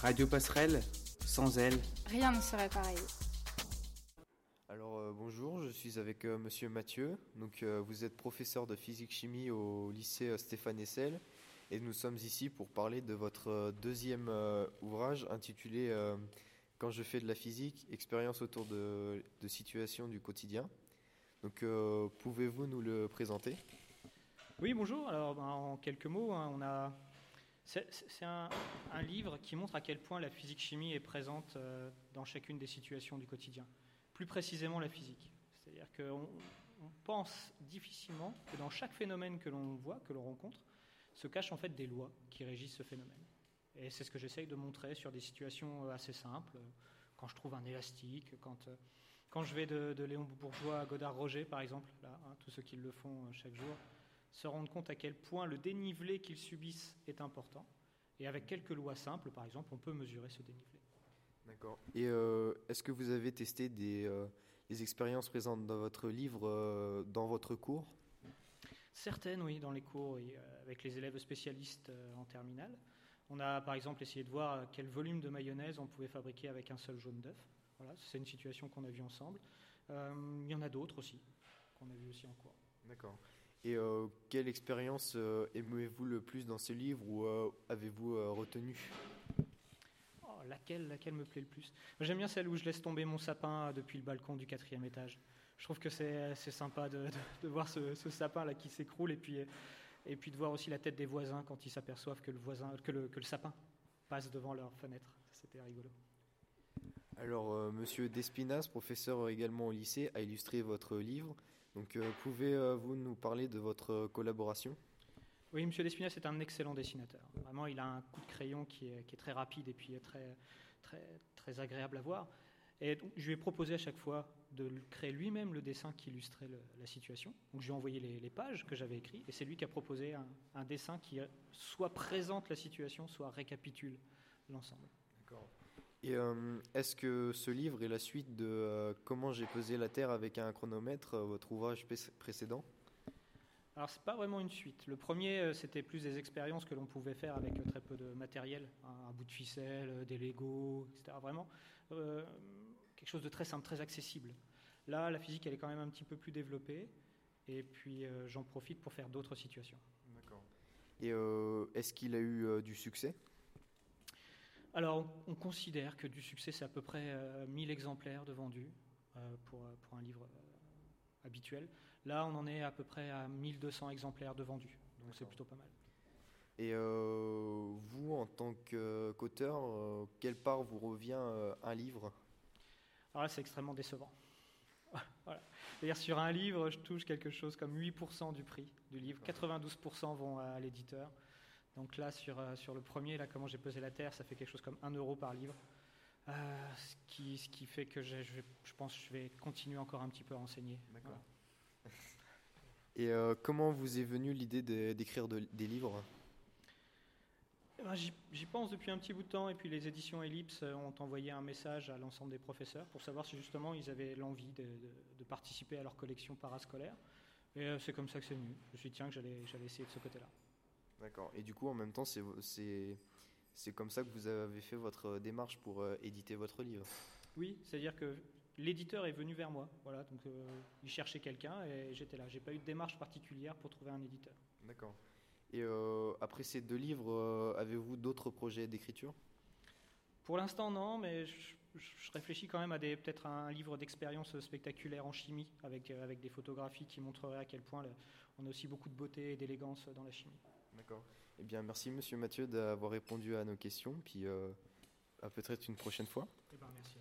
Radio Passerelle, sans elle, rien ne serait pareil. Alors euh, bonjour, je suis avec euh, Monsieur Mathieu. Donc euh, vous êtes professeur de physique-chimie au lycée euh, Stéphane Essel et nous sommes ici pour parler de votre euh, deuxième euh, ouvrage intitulé euh, Quand je fais de la physique, expérience autour de, de situations du quotidien. Donc euh, pouvez-vous nous le présenter? Oui, bonjour. Alors, ben, en quelques mots, hein, on a. C'est un, livre qui montre à quel point la physique-chimie est présente euh, dans chacune des situations du quotidien. Plus précisément, la physique. C'est-à-dire qu'on on pense difficilement que dans chaque phénomène que l'on voit, que l'on rencontre, se cachent en fait des lois qui régissent ce phénomène. Et c'est ce que j'essaye de montrer sur des situations euh, assez simples. Quand je trouve un élastique, quand, euh, quand je vais de, Léon Bourgeois à Godard-Roger, par exemple, là, hein, tous ceux qui le font chaque jour, se rendent compte à quel point le dénivelé qu'ils subissent est important. Et avec quelques lois simples, par exemple, on peut mesurer ce dénivelé. D'accord. Et euh, est-ce que vous avez testé des, euh, des expériences présentes dans votre livre, euh, dans votre cours? Certaines, oui, dans les cours, oui, avec les élèves spécialistes euh, en terminale. On a par exemple essayé de voir quel volume de mayonnaise on pouvait fabriquer avec un seul jaune d'œuf. Voilà, c'est une situation qu'on a vue ensemble. Euh, il y en a d'autres aussi, qu'on a vues aussi en cours. D'accord. Et euh, quelle expérience euh, aimez-vous le plus dans ce livre ou euh, avez-vous euh, retenu? Oh, laquelle, laquelle me plaît le plus? J'aime bien celle où je laisse tomber mon sapin depuis le balcon du quatrième étage. Je trouve que c'est sympa de, de- de voir ce, ce sapin là qui s'écroule et puis, et puis de voir aussi la tête des voisins quand ils s'aperçoivent que le, voisin, que, le, que le sapin passe devant leur fenêtre. C'était rigolo. Alors, Monsieur Despinas, professeur également au lycée, a illustré votre livre. Donc, euh, pouvez-vous nous parler de votre euh, collaboration? Oui, M. Despinas est un excellent dessinateur. Vraiment, il a un coup de crayon qui est, très rapide et puis très, très, agréable à voir. Et je lui ai proposé à chaque fois de créer lui-même le dessin qui illustrait la situation. Donc, je lui ai envoyé les, pages que j'avais écrites et c'est lui qui a proposé un, dessin qui euh, soit présente la situation, soit récapitule l'ensemble. Et euh, est-ce que ce livre est la suite de euh, Comment j'ai pesé la Terre avec un chronomètre, euh, votre ouvrage précédent? Alors, c'est pas vraiment une suite. Le premier, c'était plus des expériences que l'on pouvait faire avec très peu de matériel, un, un bout de ficelle, des Legos, etc. Vraiment, euh, quelque chose de très simple, très accessible. Là, la physique, elle est quand même un petit peu plus développée, et puis j'en profite pour faire d'autres situations. D'accord. Et est-ce qu'il a eu du succès? Alors, on, on considère que du succès, c'est à peu près euh, 1000 exemplaires de vendus euh, pour, euh, pour un livre euh, habituel. Là, on en est à peu près à 1200 exemplaires de vendus, donc c'est plutôt pas mal. Et euh, vous, en tant qu'auteur, euh, quelle part vous revient euh, un livre? Alors là, c'est extrêmement décevant. Voilà. C'est-à-dire, sur un livre, je touche quelque chose comme 8% du prix du livre. 92% vont à l'éditeur. Donc là, sur, euh, sur le premier, là, comment j'ai pesé la terre, ça fait quelque chose comme 1 euro par livre. Euh, ce, qui, ce qui fait que je, je, vais- je pense que je vais continuer encore un petit peu à enseigner. D'accord. Et euh, comment vous est venue l'idée d'écrire de- des livres? Eh ben, J'y pense depuis un petit bout de temps, et puis les éditions Ellipse ont envoyé un message à l'ensemble des professeurs pour savoir si justement ils avaient l'envie de, de- de participer à leur collection parascolaire. Et euh, c'est comme ça que c'est venu. Je me suis dit, tiens, que j'allais j'allais essayer de ce côté-là. D'accord. Et du coup, en même temps, c'est comme ça que vous avez fait votre démarche pour euh, éditer votre livre. Oui, c'est-à-dire que l'éditeur est venu vers moi. Voilà, donc euh, il cherchait quelqu'un et j'étais là. J'ai pas eu de démarche particulière pour trouver un éditeur. D'accord. Et euh, après ces deux livres, euh, avez-vous d'autres projets d'écriture? Pour l'instant, non, mais je, je réfléchis quand même à peut-être un livre d'expérience spectaculaire en chimie, avec, euh, avec des photographies qui montreraient à quel point le- on a aussi beaucoup de beauté et d'élégance dans la chimie. D'accord. Eh bien, merci Monsieur Mathieu d'avoir répondu à nos questions, puis euh, à peut-être une prochaine fois. Eh ben, merci.